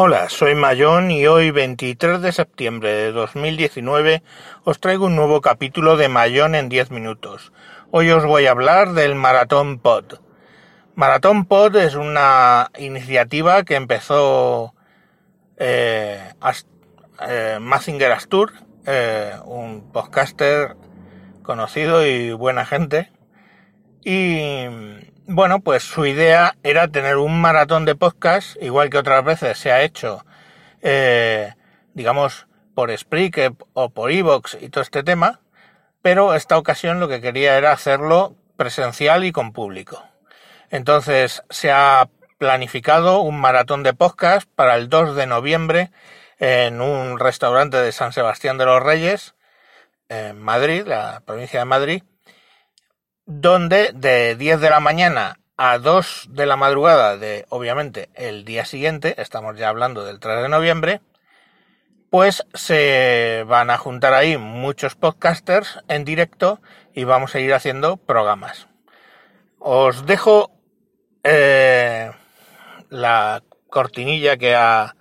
Hola, soy Mayón y hoy 23 de septiembre de 2019 os traigo un nuevo capítulo de Mayón en 10 minutos. Hoy os voy a hablar del Maratón Pod. Maratón Pod es una iniciativa que empezó eh, eh, Mazinger Astur, eh, un podcaster conocido y buena gente. Y bueno, pues su idea era tener un maratón de podcast, igual que otras veces se ha hecho, eh, digamos, por Spreaker o por Evox y todo este tema, pero esta ocasión lo que quería era hacerlo presencial y con público. Entonces se ha planificado un maratón de podcast para el 2 de noviembre en un restaurante de San Sebastián de los Reyes, en Madrid, la provincia de Madrid, donde de 10 de la mañana a 2 de la madrugada de, obviamente, el día siguiente, estamos ya hablando del 3 de noviembre, pues se van a juntar ahí muchos podcasters en directo y vamos a ir haciendo programas. Os dejo eh, la cortinilla que ha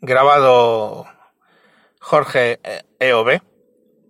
grabado Jorge EOB,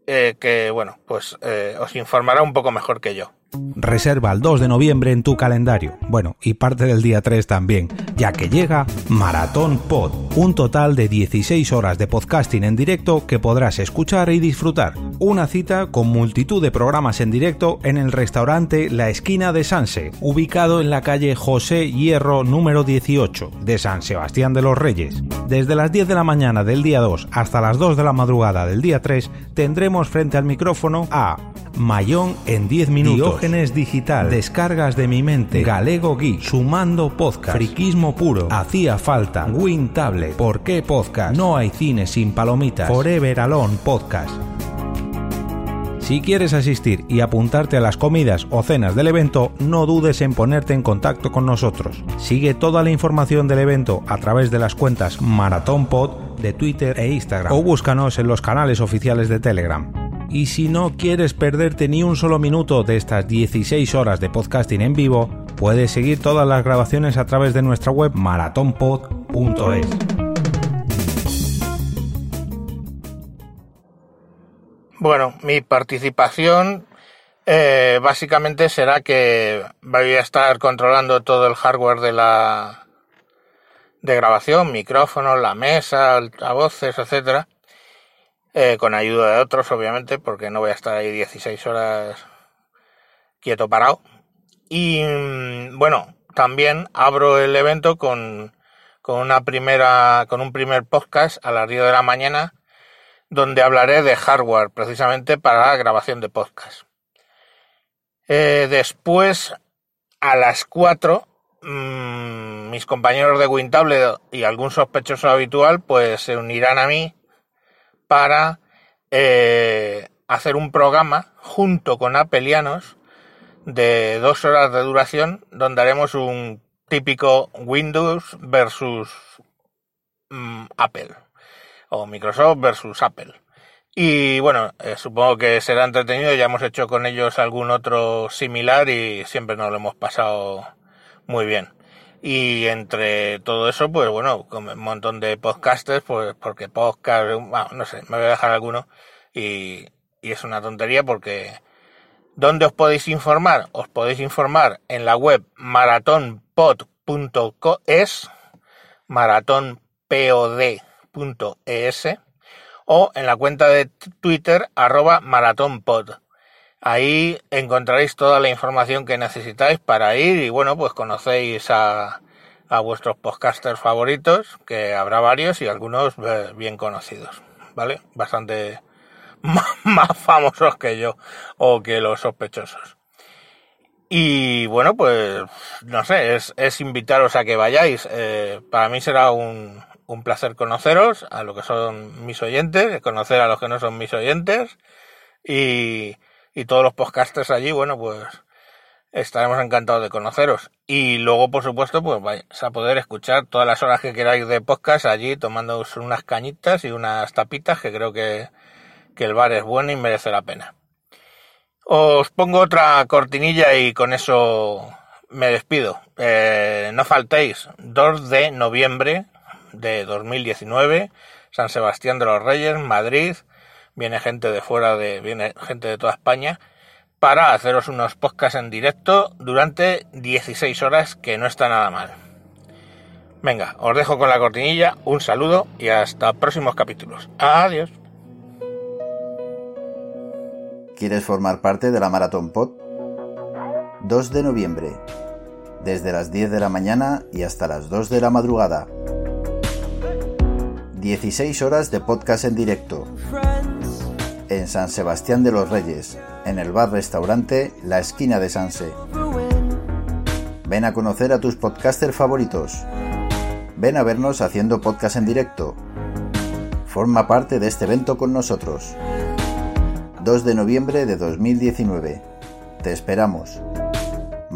eh, que bueno, pues eh, os informará un poco mejor que yo. Reserva el 2 de noviembre en tu calendario. Bueno, y parte del día 3 también, ya que llega Maratón Pod, un total de 16 horas de podcasting en directo que podrás escuchar y disfrutar. Una cita con multitud de programas en directo en el restaurante La Esquina de Sanse, ubicado en la calle José Hierro número 18 de San Sebastián de los Reyes. Desde las 10 de la mañana del día 2 hasta las 2 de la madrugada del día 3 tendremos frente al micrófono a Mayón en 10 minutos, Diógenes Digital, Descargas de mi mente, Galego Geek, Sumando Podcast, Friquismo Puro, Hacía Falta, Win Tablet, ¿Por qué Podcast? No hay cine sin palomitas, Forever Alone Podcast. Si quieres asistir y apuntarte a las comidas o cenas del evento, no dudes en ponerte en contacto con nosotros. Sigue toda la información del evento a través de las cuentas Maratón Pod de Twitter e Instagram o búscanos en los canales oficiales de Telegram. Y si no quieres perderte ni un solo minuto de estas 16 horas de podcasting en vivo, puedes seguir todas las grabaciones a través de nuestra web maratonpod.es. Bueno, mi participación eh, básicamente será que voy a estar controlando todo el hardware de la de grabación, micrófonos, la mesa, altavoces, etcétera eh, con ayuda de otros, obviamente, porque no voy a estar ahí 16 horas quieto parado. Y mm, bueno, también abro el evento con, con una primera, con un primer podcast a las 10 de la mañana, donde hablaré de hardware, precisamente para la grabación de podcast. Eh, después, a las 4, mmm, mis compañeros de Wintable y algún sospechoso habitual, pues se unirán a mí para eh, hacer un programa junto con Appleianos de dos horas de duración donde haremos un típico Windows versus mm, Apple o Microsoft versus Apple. Y bueno, eh, supongo que será entretenido, ya hemos hecho con ellos algún otro similar y siempre nos lo hemos pasado muy bien. Y entre todo eso, pues bueno, con un montón de podcasters, pues porque podcast, bueno, no sé, me voy a dejar alguno y, y es una tontería porque ¿dónde os podéis informar? Os podéis informar en la web maratonpod.es, maratonpod.es o en la cuenta de Twitter arroba maratonpod. Ahí encontraréis toda la información que necesitáis para ir y bueno, pues conocéis a, a vuestros podcasters favoritos, que habrá varios y algunos bien conocidos, ¿vale? Bastante más famosos que yo o que los sospechosos. Y bueno, pues no sé, es, es invitaros a que vayáis. Eh, para mí será un, un placer conoceros, a lo que son mis oyentes, conocer a los que no son mis oyentes y y todos los podcasters allí, bueno, pues estaremos encantados de conoceros. Y luego, por supuesto, pues vais a poder escuchar todas las horas que queráis de podcast allí, tomando unas cañitas y unas tapitas, que creo que, que el bar es bueno y merece la pena. Os pongo otra cortinilla y con eso me despido. Eh, no faltéis, 2 de noviembre, de 2019, San Sebastián de los Reyes, Madrid, viene gente de fuera de, viene gente de toda España, para haceros unos podcasts en directo durante 16 horas, que no está nada mal. Venga, os dejo con la cortinilla, un saludo y hasta próximos capítulos. Adiós. ¿Quieres formar parte de la Maratón Pod? 2 de noviembre, desde las 10 de la mañana y hasta las 2 de la madrugada. 16 horas de podcast en directo. En San Sebastián de los Reyes, en el bar-restaurante La Esquina de Sanse. Ven a conocer a tus podcasters favoritos. Ven a vernos haciendo podcast en directo. Forma parte de este evento con nosotros. 2 de noviembre de 2019. Te esperamos.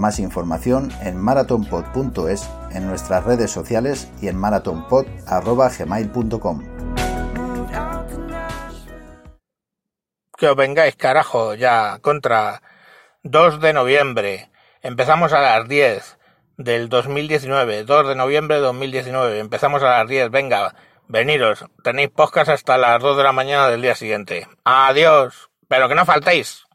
Más información en marathonpod.es, en nuestras redes sociales y en marathonpod.gmail.com. Que os vengáis, carajo, ya, contra 2 de noviembre. Empezamos a las 10 del 2019, 2 de noviembre de 2019. Empezamos a las 10, venga, veniros. Tenéis podcast hasta las 2 de la mañana del día siguiente. Adiós, pero que no faltéis.